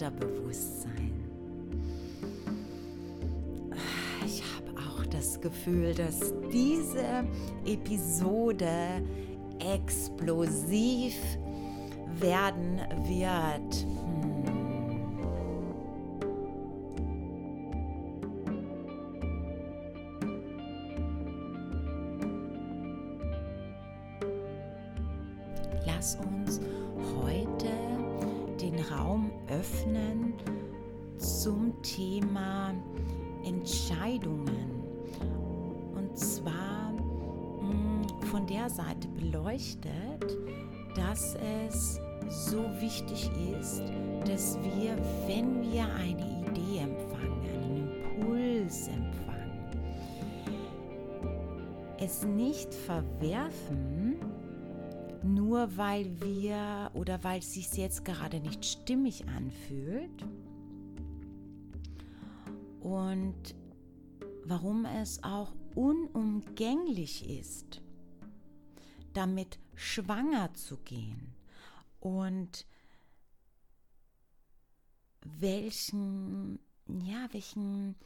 Unterbewusstsein. das Gefühl, dass diese Episode explosiv werden wird. Hm. Lass uns heute öffnen zum Thema Entscheidungen. Zwar mh, mm, von der Seite beleuchtet, dass es so wichtig ist, dass wir, wenn wir eine Idee empfangen, einen Impuls empfangen, es nicht verwerfen, nur weil wir oder weil es sich jetzt gerade nicht stimmig anfühlt. Und warum es auch unumgänglich ist, damit schwanger zu gehen. Und welchen, ja, welchen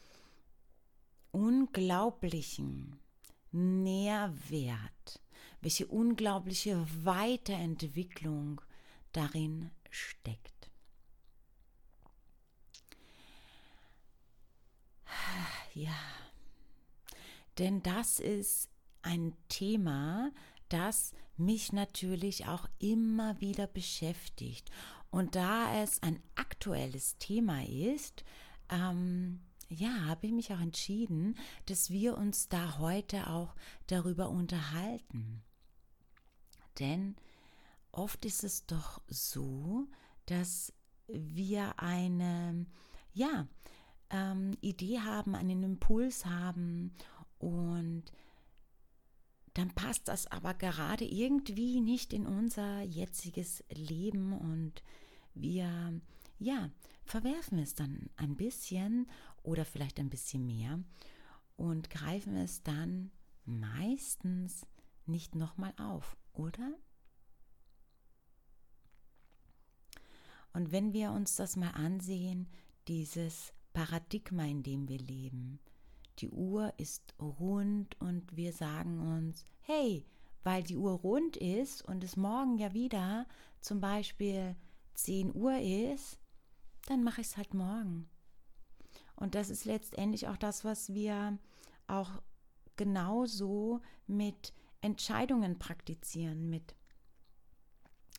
unglaublichen Nährwert, welche unglaubliche Weiterentwicklung darin steckt. Ja, denn das ist ein Thema, das mich natürlich auch immer wieder beschäftigt. Und da es ein aktuelles Thema ist, ähm, ja, habe ich mich auch entschieden, dass wir uns da heute auch darüber unterhalten. Denn oft ist es doch so, dass wir eine, ja, ähm, Idee haben, einen Impuls haben und dann passt das aber gerade irgendwie nicht in unser jetziges Leben und wir, ja, verwerfen es dann ein bisschen oder vielleicht ein bisschen mehr und greifen es dann meistens nicht nochmal auf, oder? Und wenn wir uns das mal ansehen, dieses Paradigma, in dem wir leben, die Uhr ist rund und wir sagen uns, hey, weil die Uhr rund ist und es morgen ja wieder zum Beispiel 10 Uhr ist, dann mache ich es halt morgen. Und das ist letztendlich auch das, was wir auch genauso mit Entscheidungen praktizieren, mit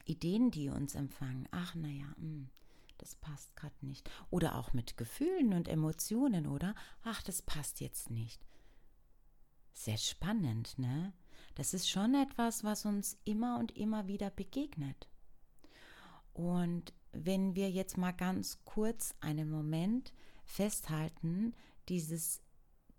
Ideen, die uns empfangen. Ach, naja, hm das passt gerade nicht. Oder auch mit Gefühlen und Emotionen, oder? Ach, das passt jetzt nicht. Sehr spannend, ne? Das ist schon etwas, was uns immer und immer wieder begegnet. Und wenn wir jetzt mal ganz kurz einen Moment festhalten, dieses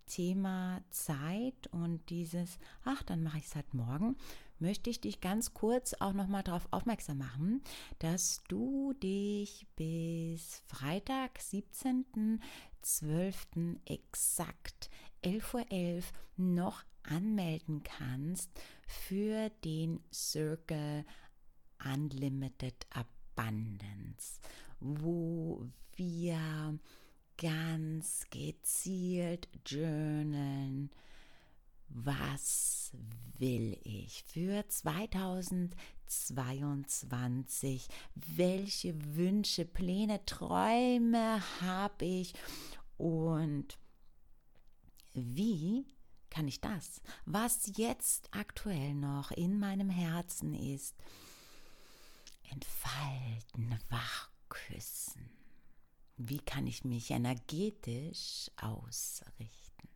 Thema Zeit und dieses, ach, dann mache ich es halt morgen, möchte ich dich ganz kurz auch nochmal darauf aufmerksam machen, dass du dich bis Freitag, 17.12. exakt 11.11 Uhr noch anmelden kannst für den Circle Unlimited Abundance, wo wir ganz gezielt journalen, was will ich für 2022? Welche Wünsche, Pläne, Träume habe ich? Und wie kann ich das, was jetzt aktuell noch in meinem Herzen ist, entfalten, wachküssen? Wie kann ich mich energetisch ausrichten?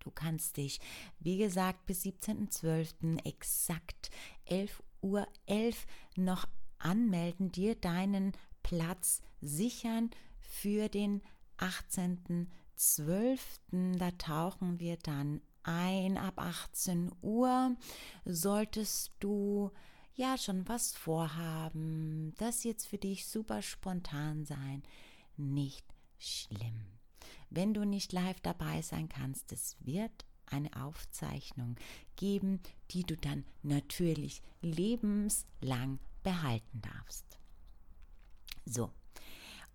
Du kannst dich, wie gesagt, bis 17.12. exakt 11.11 Uhr 11 noch anmelden, dir deinen Platz sichern für den 18. 12. Da tauchen wir dann ein ab 18 Uhr. Solltest du ja schon was vorhaben, das jetzt für dich super spontan sein, nicht schlimm. Wenn du nicht live dabei sein kannst, es wird eine Aufzeichnung geben, die du dann natürlich lebenslang behalten darfst. So,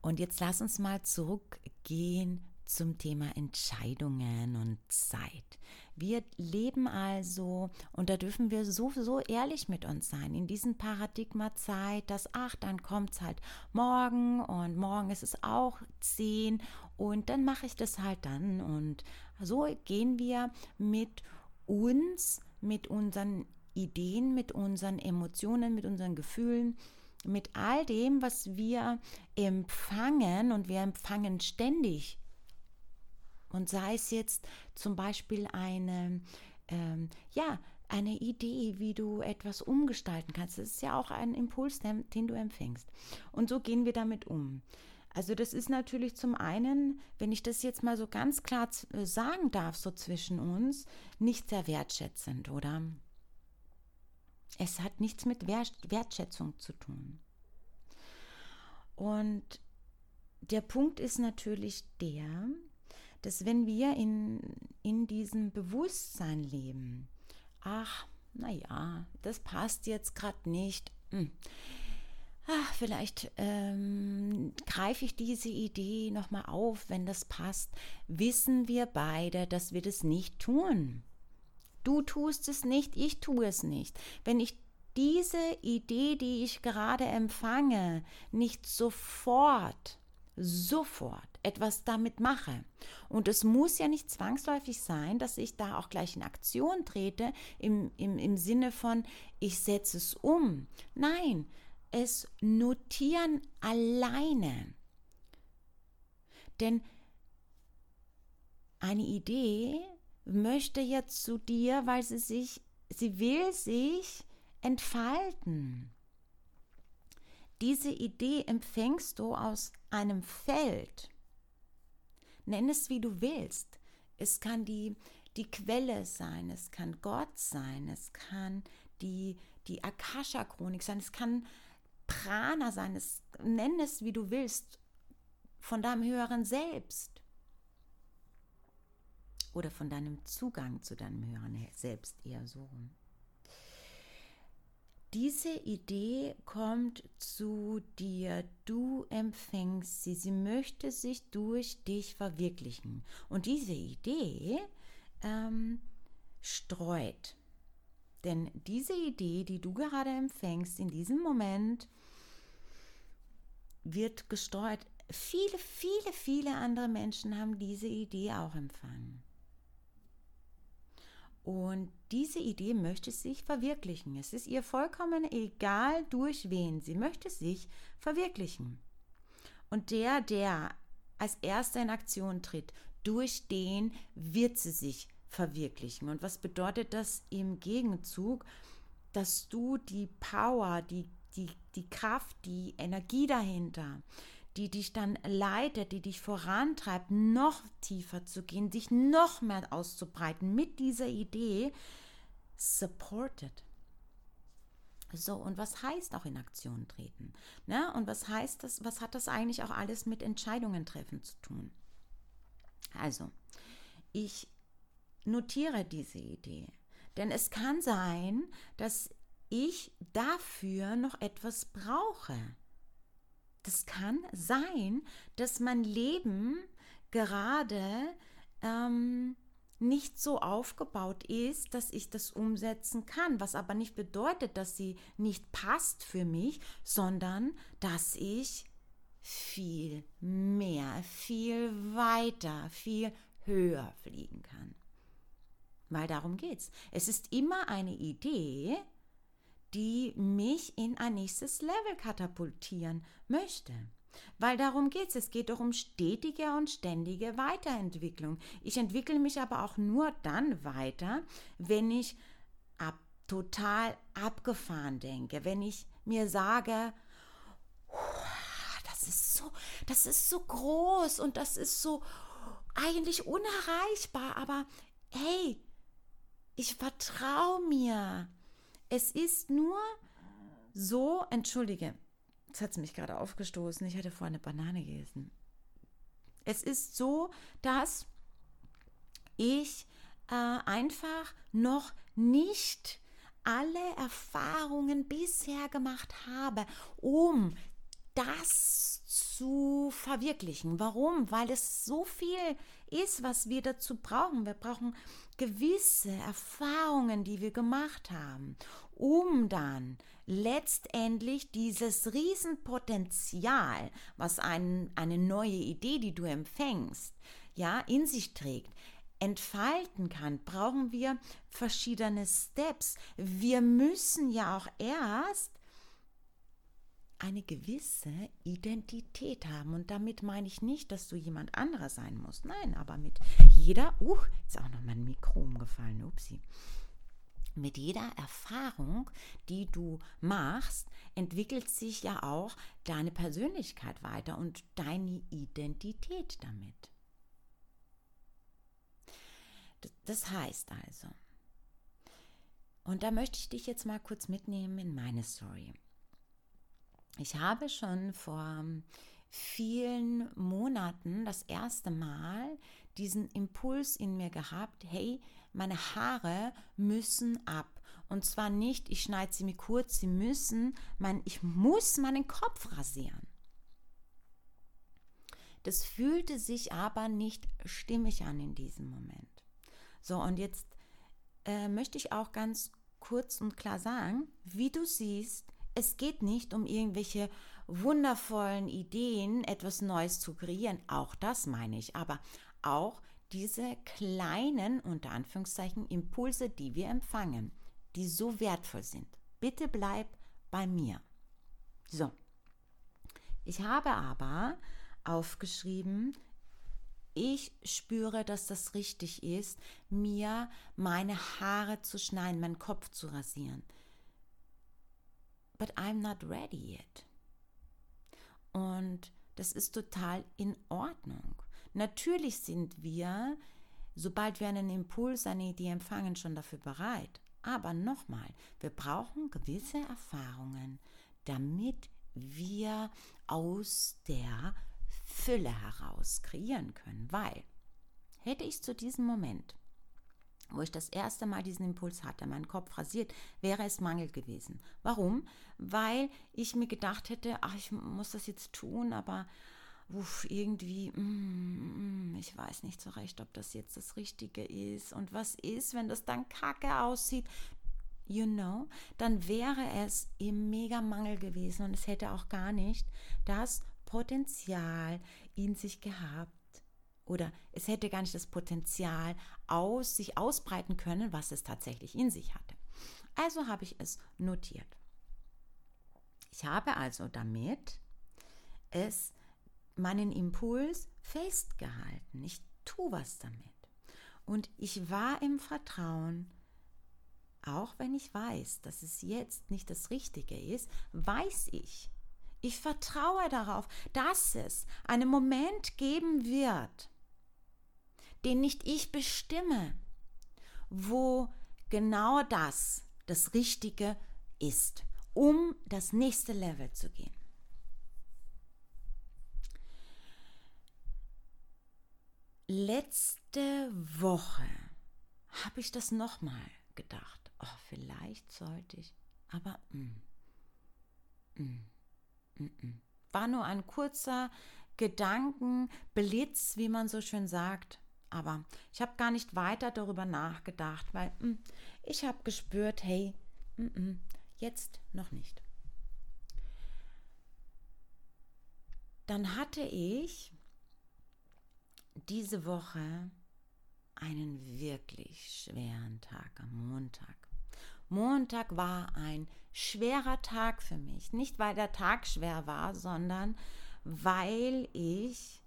und jetzt lass uns mal zurückgehen zum Thema Entscheidungen und Zeit. Wir leben also, und da dürfen wir so, so ehrlich mit uns sein, in diesem Paradigma Zeit, dass ach, dann kommt es halt morgen und morgen ist es auch zehn und dann mache ich das halt dann. Und so gehen wir mit uns, mit unseren Ideen, mit unseren Emotionen, mit unseren Gefühlen, mit all dem, was wir empfangen und wir empfangen ständig und sei es jetzt zum Beispiel eine, ähm, ja, eine Idee, wie du etwas umgestalten kannst. Das ist ja auch ein Impuls, den, den du empfängst. Und so gehen wir damit um. Also das ist natürlich zum einen, wenn ich das jetzt mal so ganz klar äh, sagen darf, so zwischen uns, nicht sehr wertschätzend, oder? Es hat nichts mit Wertschätzung zu tun. Und der Punkt ist natürlich der, dass wenn wir in, in diesem Bewusstsein leben, ach, naja, das passt jetzt gerade nicht, hm. ach, vielleicht ähm, greife ich diese Idee nochmal auf, wenn das passt, wissen wir beide, dass wir das nicht tun. Du tust es nicht, ich tue es nicht. Wenn ich diese Idee, die ich gerade empfange, nicht sofort, sofort etwas damit mache. Und es muss ja nicht zwangsläufig sein, dass ich da auch gleich in Aktion trete, im, im, im Sinne von, ich setze es um. Nein, es notieren alleine. Denn eine Idee möchte ja zu dir, weil sie sich, sie will sich entfalten. Diese Idee empfängst du aus einem Feld. Nenn es, wie du willst. Es kann die, die Quelle sein, es kann Gott sein, es kann die, die Akasha-Chronik sein, es kann Prana sein, es, nenn es, wie du willst, von deinem höheren Selbst oder von deinem Zugang zu deinem höheren Selbst eher so. Diese Idee kommt zu dir, du empfängst sie, sie möchte sich durch dich verwirklichen. Und diese Idee ähm, streut. Denn diese Idee, die du gerade empfängst, in diesem Moment wird gestreut. Viele, viele, viele andere Menschen haben diese Idee auch empfangen. Und diese Idee möchte sich verwirklichen. Es ist ihr vollkommen egal, durch wen. Sie möchte sich verwirklichen. Und der, der als erster in Aktion tritt, durch den wird sie sich verwirklichen. Und was bedeutet das im Gegenzug? Dass du die Power, die, die, die Kraft, die Energie dahinter, die dich dann leitet, die dich vorantreibt, noch tiefer zu gehen, dich noch mehr auszubreiten mit dieser Idee, supported. So, und was heißt auch in Aktion treten? Ne? Und was heißt das, was hat das eigentlich auch alles mit Entscheidungen treffen zu tun? Also, ich notiere diese Idee. Denn es kann sein, dass ich dafür noch etwas brauche das kann sein, dass mein Leben gerade ähm, nicht so aufgebaut ist, dass ich das umsetzen kann, was aber nicht bedeutet, dass sie nicht passt für mich, sondern dass ich viel mehr, viel weiter, viel höher fliegen kann. Weil darum geht's. Es ist immer eine Idee, die mich in ein nächstes Level katapultieren möchte. Weil darum geht es. Es geht doch um stetige und ständige Weiterentwicklung. Ich entwickle mich aber auch nur dann weiter, wenn ich ab, total abgefahren denke, wenn ich mir sage, das ist so, das ist so groß und das ist so eigentlich unerreichbar, aber hey, ich vertraue mir. Es ist nur so, entschuldige, jetzt hat es mich gerade aufgestoßen, ich hatte vorher eine Banane gegessen. Es ist so, dass ich äh, einfach noch nicht alle Erfahrungen bisher gemacht habe, um das zu verwirklichen. Warum? Weil es so viel ist, was wir dazu brauchen. Wir brauchen gewisse Erfahrungen, die wir gemacht haben, um dann letztendlich dieses Riesenpotenzial, was ein, eine neue Idee, die du empfängst, ja, in sich trägt, entfalten kann, brauchen wir verschiedene Steps. Wir müssen ja auch erst eine gewisse Identität haben. Und damit meine ich nicht, dass du jemand anderer sein musst. Nein, aber mit jeder, uh, ist auch noch mein Mikro umgefallen, upsi. Mit jeder Erfahrung, die du machst, entwickelt sich ja auch deine Persönlichkeit weiter und deine Identität damit. Das heißt also, und da möchte ich dich jetzt mal kurz mitnehmen in meine Story. Ich habe schon vor vielen Monaten das erste Mal diesen Impuls in mir gehabt, hey, meine Haare müssen ab. Und zwar nicht, ich schneide sie mir kurz, sie müssen, mein, ich muss meinen Kopf rasieren. Das fühlte sich aber nicht stimmig an in diesem Moment. So, und jetzt äh, möchte ich auch ganz kurz und klar sagen, wie du siehst, es geht nicht um irgendwelche wundervollen Ideen, etwas Neues zu kreieren. Auch das meine ich. Aber auch diese kleinen, unter Anführungszeichen, Impulse, die wir empfangen, die so wertvoll sind. Bitte bleib bei mir. So. Ich habe aber aufgeschrieben, ich spüre, dass das richtig ist, mir meine Haare zu schneiden, meinen Kopf zu rasieren but I'm not ready yet. Und das ist total in Ordnung. Natürlich sind wir, sobald wir einen Impuls, eine Idee empfangen, schon dafür bereit. Aber nochmal, wir brauchen gewisse Erfahrungen, damit wir aus der Fülle heraus kreieren können. Weil, hätte ich zu diesem Moment wo ich das erste Mal diesen Impuls hatte, meinen Kopf rasiert, wäre es Mangel gewesen. Warum? Weil ich mir gedacht hätte, ach, ich muss das jetzt tun, aber uff, irgendwie, mm, mm, ich weiß nicht so recht, ob das jetzt das Richtige ist. Und was ist, wenn das dann kacke aussieht? You know, dann wäre es im Mega-Mangel gewesen und es hätte auch gar nicht das Potenzial in sich gehabt, oder es hätte gar nicht das Potenzial aus sich ausbreiten können, was es tatsächlich in sich hatte. Also habe ich es notiert. Ich habe also damit es meinen Impuls festgehalten. Ich tue was damit. Und ich war im Vertrauen, auch wenn ich weiß, dass es jetzt nicht das Richtige ist, weiß ich, ich vertraue darauf, dass es einen Moment geben wird, den nicht ich bestimme, wo genau das das Richtige ist, um das nächste Level zu gehen. Letzte Woche habe ich das nochmal gedacht. Oh, vielleicht sollte ich, aber mm, mm, mm. war nur ein kurzer Gedankenblitz, wie man so schön sagt. Aber ich habe gar nicht weiter darüber nachgedacht, weil mh, hm, ich habe gespürt, hey, mh, mh, jetzt noch nicht. Dann hatte ich diese Woche einen wirklich schweren Tag am Montag. Montag war ein schwerer Tag für mich. Nicht, weil der Tag schwer war, sondern weil ich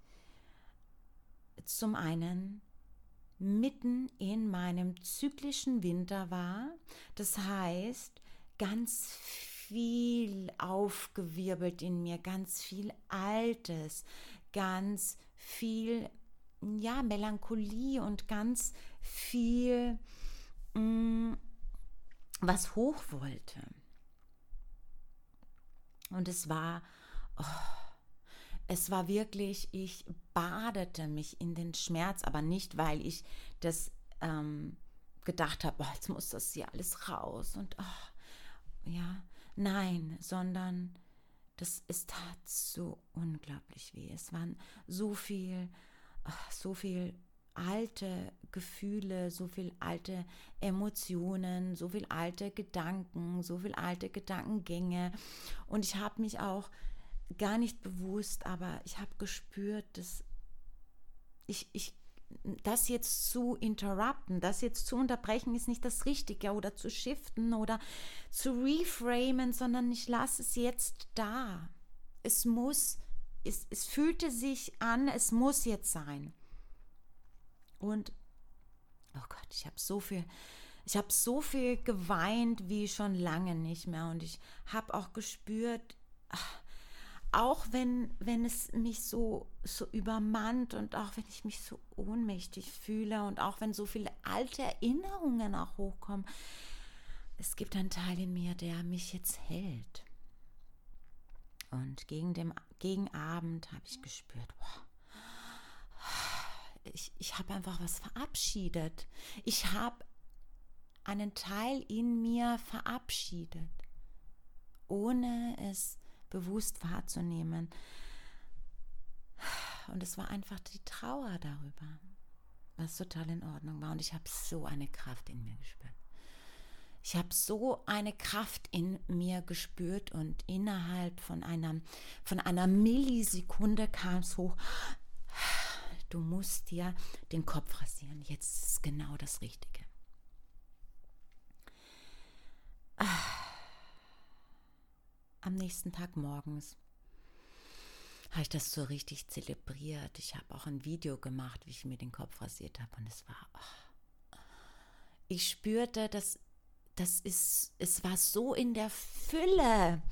zum einen mitten in meinem zyklischen Winter war. Das heißt, ganz viel aufgewirbelt in mir, ganz viel Altes, ganz viel ja, Melancholie und ganz viel, mh, mm, was hoch wollte. Und es war, oh, es war wirklich, ich badete mich in den Schmerz, aber nicht, weil ich das ähm, gedacht habe, jetzt muss das hier alles raus und oh, ja, nein, sondern das es tat so unglaublich weh. Es waren so viel, oh, so viel alte Gefühle, so viel alte Emotionen, so viel alte Gedanken, so viel alte Gedankengänge. Und ich habe mich auch gar nicht bewusst, aber ich habe gespürt, dass ich, ich das jetzt zu interrupten, das jetzt zu unterbrechen, ist nicht das Richtige oder zu shiften oder zu reframen, sondern ich lasse es jetzt da. Es muss, es, es fühlte sich an, es muss jetzt sein. Und, oh Gott, ich habe so viel, ich habe so viel geweint wie schon lange nicht mehr. Und ich habe auch gespürt, auch wenn, wenn es mich so, so übermannt und auch wenn ich mich so ohnmächtig fühle und auch wenn so viele alte Erinnerungen auch hochkommen, es gibt einen Teil in mir, der mich jetzt hält. Und gegen, dem, gegen Abend habe ich gespürt, wow, ich, ich habe einfach was verabschiedet. Ich habe einen Teil in mir verabschiedet, ohne es bewusst wahrzunehmen. Und es war einfach die Trauer darüber, was total in Ordnung war. Und ich habe so eine Kraft in mir gespürt. Ich habe so eine Kraft in mir gespürt und innerhalb von einer, von einer Millisekunde kam es hoch du musst dir den Kopf rasieren. Jetzt ist genau das Richtige. Am nächsten Tag morgens habe ich das so richtig zelebriert. Ich habe auch ein Video gemacht, wie ich mir den Kopf rasiert habe. Und es war, oh. ich spürte, dass das ist, es war so in der Fülle.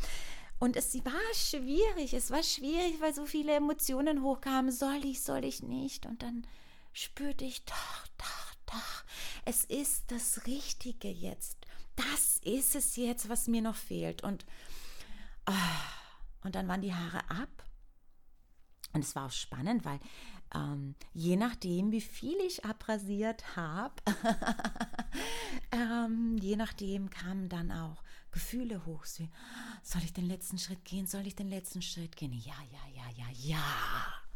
Und es war schwierig, es war schwierig, weil so viele Emotionen hochkamen. Soll ich, soll ich nicht? Und dann spürte ich, doch, doch, doch, es ist das Richtige jetzt. Das ist es jetzt, was mir noch fehlt. Und, und dann waren die Haare ab. Und es war auch spannend, weil ähm, je nachdem, wie viel ich abrasiert habe, ähm, je nachdem kamen dann auch Gefühle hoch. Soll ich den letzten Schritt gehen? Soll ich den letzten Schritt gehen? Ja, ja, ja, ja, ja.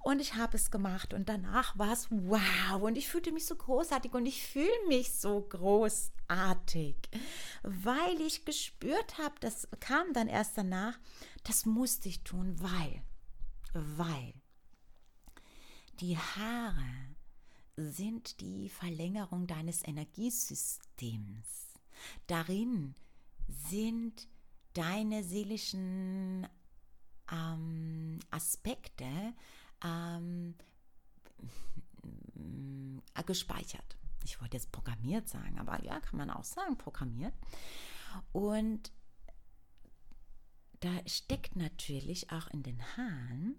Und ich habe es gemacht und danach war es wow und ich fühlte mich so großartig und ich fühle mich so großartig, weil ich gespürt habe, das kam dann erst danach, das musste ich tun, weil, weil die Haare sind die Verlängerung deines Energiesystems. Darin sind deine seelischen ähm, Aspekte ähm, äh, gespeichert. Ich wollte jetzt programmiert sagen, aber ja, kann man auch sagen, programmiert. Und da steckt natürlich auch in den Haaren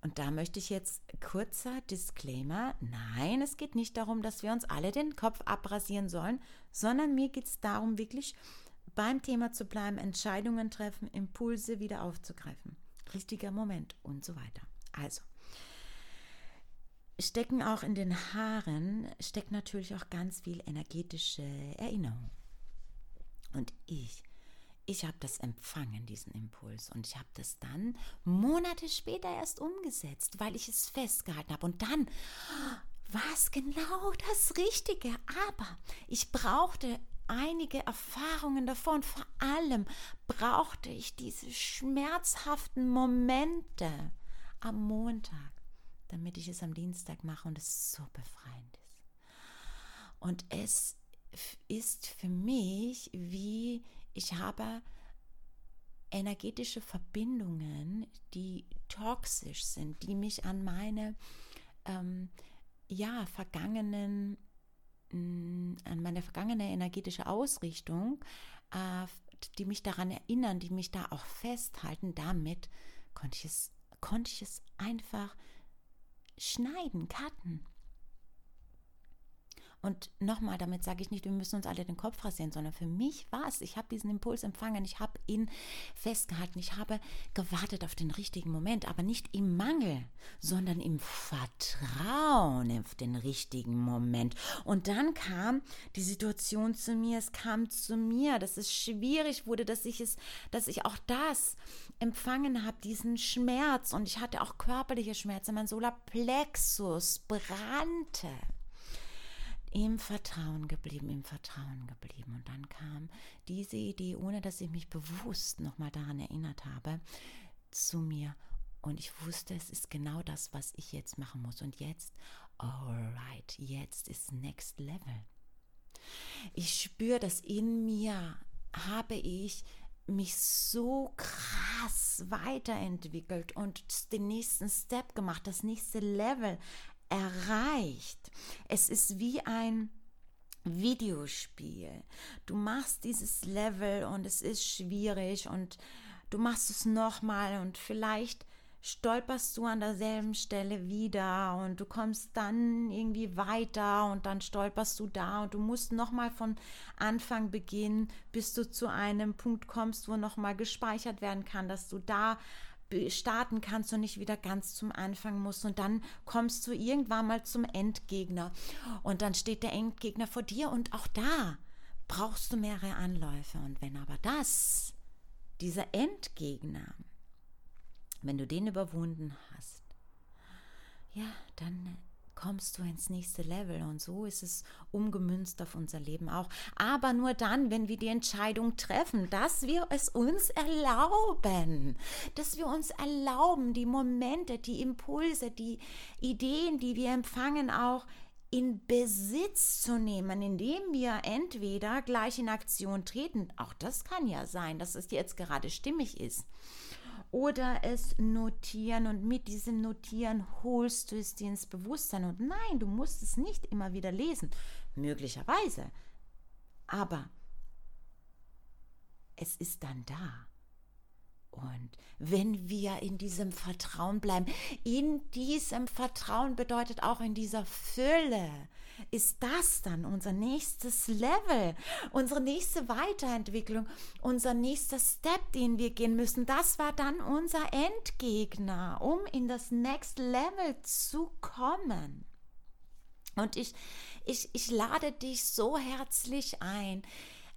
und da möchte ich jetzt kurzer Disclaimer. Nein, es geht nicht darum, dass wir uns alle den Kopf abrasieren sollen, sondern mir geht es darum, wirklich beim Thema zu bleiben, Entscheidungen treffen, Impulse wieder aufzugreifen. Richtiger Moment und so weiter. Also, stecken auch in den Haaren, steckt natürlich auch ganz viel energetische Erinnerung. Und ich ich habe das empfangen, diesen Impuls. Und ich habe das dann Monate später erst umgesetzt, weil ich es festgehalten habe. Und dann war es genau das Richtige. Aber ich brauchte einige Erfahrungen davor und vor allem brauchte ich diese schmerzhaften Momente am Montag, damit ich es am Dienstag mache und es so befreiend ist. Und es ist für mich wie ich habe energetische Verbindungen, die toxisch sind, die mich an meine ähm, ja, vergangenen, an meine vergangene energetische Ausrichtung, äh, die mich daran erinnern, die mich da auch festhalten. Damit konnte ich es, konnte ich es einfach schneiden, cutten. Und nochmal, damit sage ich nicht, wir müssen uns alle den Kopf rasieren, sondern für mich war es, ich habe diesen Impuls empfangen, ich habe ihn festgehalten, ich habe gewartet auf den richtigen Moment, aber nicht im Mangel, sondern im Vertrauen auf den richtigen Moment. Und dann kam die Situation zu mir, es kam zu mir, dass es schwierig wurde, dass ich es, dass ich auch das empfangen habe, diesen Schmerz. Und ich hatte auch körperliche Schmerzen, mein Solarplexus brannte im Vertrauen geblieben, im Vertrauen geblieben. Und dann kam diese Idee, ohne dass ich mich bewusst nochmal daran erinnert habe, zu mir. Und ich wusste, es ist genau das, was ich jetzt machen muss. Und jetzt, alright, jetzt ist Next Level. Ich spüre, dass in mir habe ich mich so krass weiterentwickelt und den nächsten Step gemacht, das nächste Level erreicht. Es ist wie ein Videospiel. Du machst dieses Level und es ist schwierig und du machst es nochmal und vielleicht stolperst du an derselben Stelle wieder und du kommst dann irgendwie weiter und dann stolperst du da und du musst nochmal von Anfang beginnen, bis du zu einem Punkt kommst, wo nochmal gespeichert werden kann, dass du da starten kannst und nicht wieder ganz zum Anfang musst. Und dann kommst du irgendwann mal zum Endgegner. Und dann steht der Endgegner vor dir und auch da brauchst du mehrere Anläufe. Und wenn aber das, dieser Endgegner, wenn du den überwunden hast, ja, dann kommst du ins nächste Level. Und so ist es umgemünzt auf unser Leben auch. Aber nur dann, wenn wir die Entscheidung treffen, dass wir es uns erlauben, dass wir uns erlauben, die Momente, die Impulse, die Ideen, die wir empfangen, auch in Besitz zu nehmen, indem wir entweder gleich in Aktion treten, auch das kann ja sein, dass es jetzt gerade stimmig ist, oder es notieren und mit diesem Notieren holst du es dir ins Bewusstsein. Und nein, du musst es nicht immer wieder lesen, möglicherweise. Aber es ist dann da. Und wenn wir in diesem Vertrauen bleiben, in diesem Vertrauen bedeutet auch in dieser Fülle, ist das dann unser nächstes Level, unsere nächste Weiterentwicklung, unser nächster Step, den wir gehen müssen. Das war dann unser Endgegner, um in das Next Level zu kommen. Und ich, ich, ich lade dich so herzlich ein,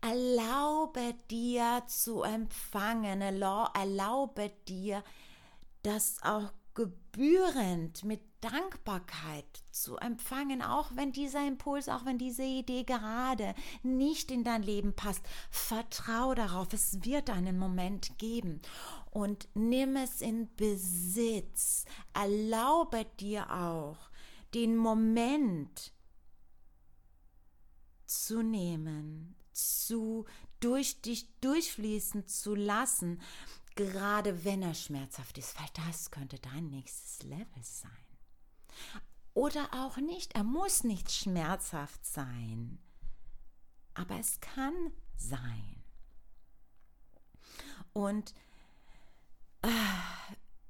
Erlaube dir zu empfangen, erlaube dir, das auch gebührend mit Dankbarkeit zu empfangen, auch wenn dieser Impuls, auch wenn diese Idee gerade nicht in dein Leben passt. Vertrau darauf, es wird einen Moment geben und nimm es in Besitz. Erlaube dir auch den Moment zu nehmen, zu durch dich durchfließen zu lassen, gerade wenn er schmerzhaft ist, weil das könnte dein nächstes Level sein. Oder auch nicht, er muss nicht schmerzhaft sein, aber es kann sein. Und äh,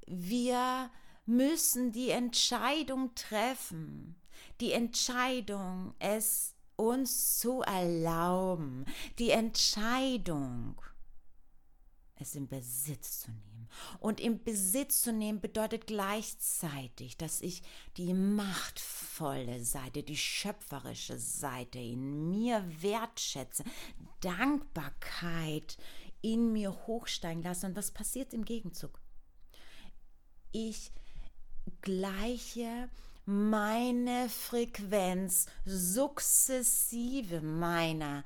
wir müssen die Entscheidung treffen, die Entscheidung, es uns zu erlauben, die Entscheidung, es in Besitz zu nehmen. Und in Besitz zu nehmen bedeutet gleichzeitig, dass ich die machtvolle Seite, die schöpferische Seite in mir wertschätze, Dankbarkeit in mir hochsteigen lasse. Und was passiert im Gegenzug? Ich gleiche meine Frequenz sukzessive meiner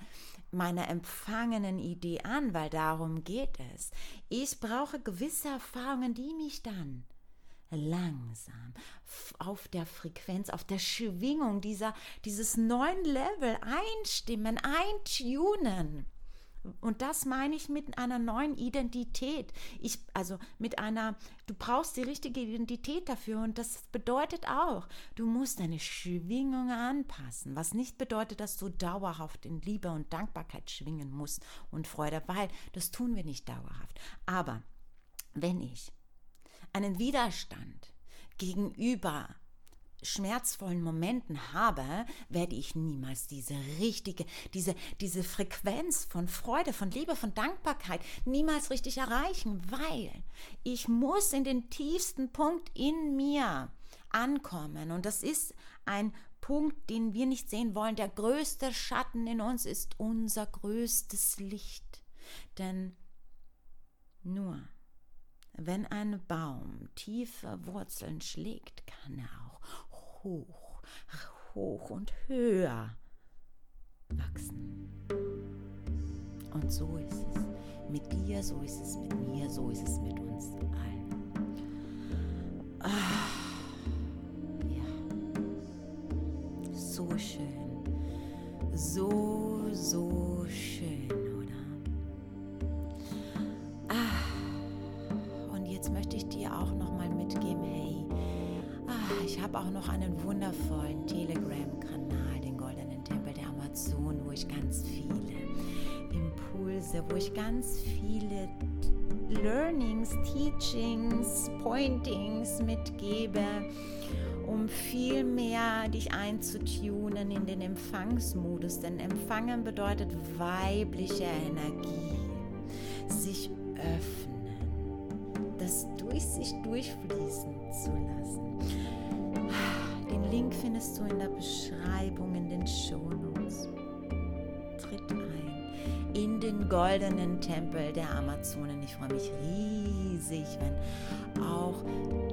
meiner empfangenen Idee an, weil darum geht es. Ich brauche gewisse Erfahrungen, die mich dann langsam auf der Frequenz, auf der Schwingung dieser, dieses neuen Level einstimmen, eintunen. Und das meine ich mit einer neuen Identität. Ich, also mit einer, du brauchst die richtige Identität dafür und das bedeutet auch, du musst deine Schwingung anpassen, was nicht bedeutet, dass du dauerhaft in Liebe und Dankbarkeit schwingen musst und Freude, weil das tun wir nicht dauerhaft. Aber wenn ich einen Widerstand gegenüber schmerzvollen Momenten habe, werde ich niemals diese richtige, diese, diese Frequenz von Freude, von Liebe, von Dankbarkeit niemals richtig erreichen, weil ich muss in den tiefsten Punkt in mir ankommen. Und das ist ein Punkt, den wir nicht sehen wollen. Der größte Schatten in uns ist unser größtes Licht. Denn nur wenn ein Baum tiefe Wurzeln schlägt, kann er auch hoch, hoch und höher wachsen. Und so ist es mit dir, so ist es mit mir, so ist es mit uns allen. Ah, ja, so schön, so, so schön. Habe auch noch einen wundervollen Telegram-Kanal, den Goldenen Tempel der Amazon, wo ich ganz viele Impulse, wo ich ganz viele Learnings, Teachings, Pointings mitgebe, um viel mehr dich einzutunen in den Empfangsmodus. Denn Empfangen bedeutet weibliche Energie, sich öffnen, das durch sich durchfließen zu lassen. Den Link findest du in der Beschreibung in den Shownotes. Tritt ein in den goldenen Tempel der Amazonen. Ich freue mich riesig, wenn auch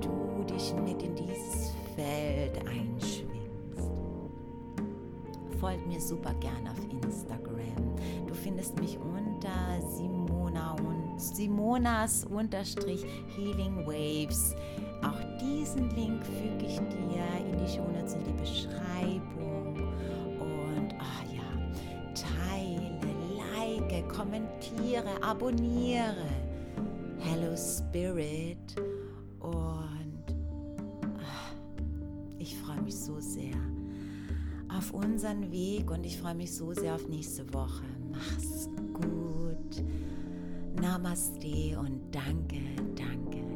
du dich mit in dieses Feld einschwingst. Folgt mir super gerne auf Instagram. Du findest mich unter Simona und Simonas unterstrich Healing Waves. Auch diesen Link füge ich dir in die Shownotes in die Beschreibung. Und ach ja, teile, like, kommentiere, abonniere. Hello Spirit. Und ach, ich freue mich so sehr auf unseren Weg und ich freue mich so sehr auf nächste Woche. Mach's gut. Namaste und danke, danke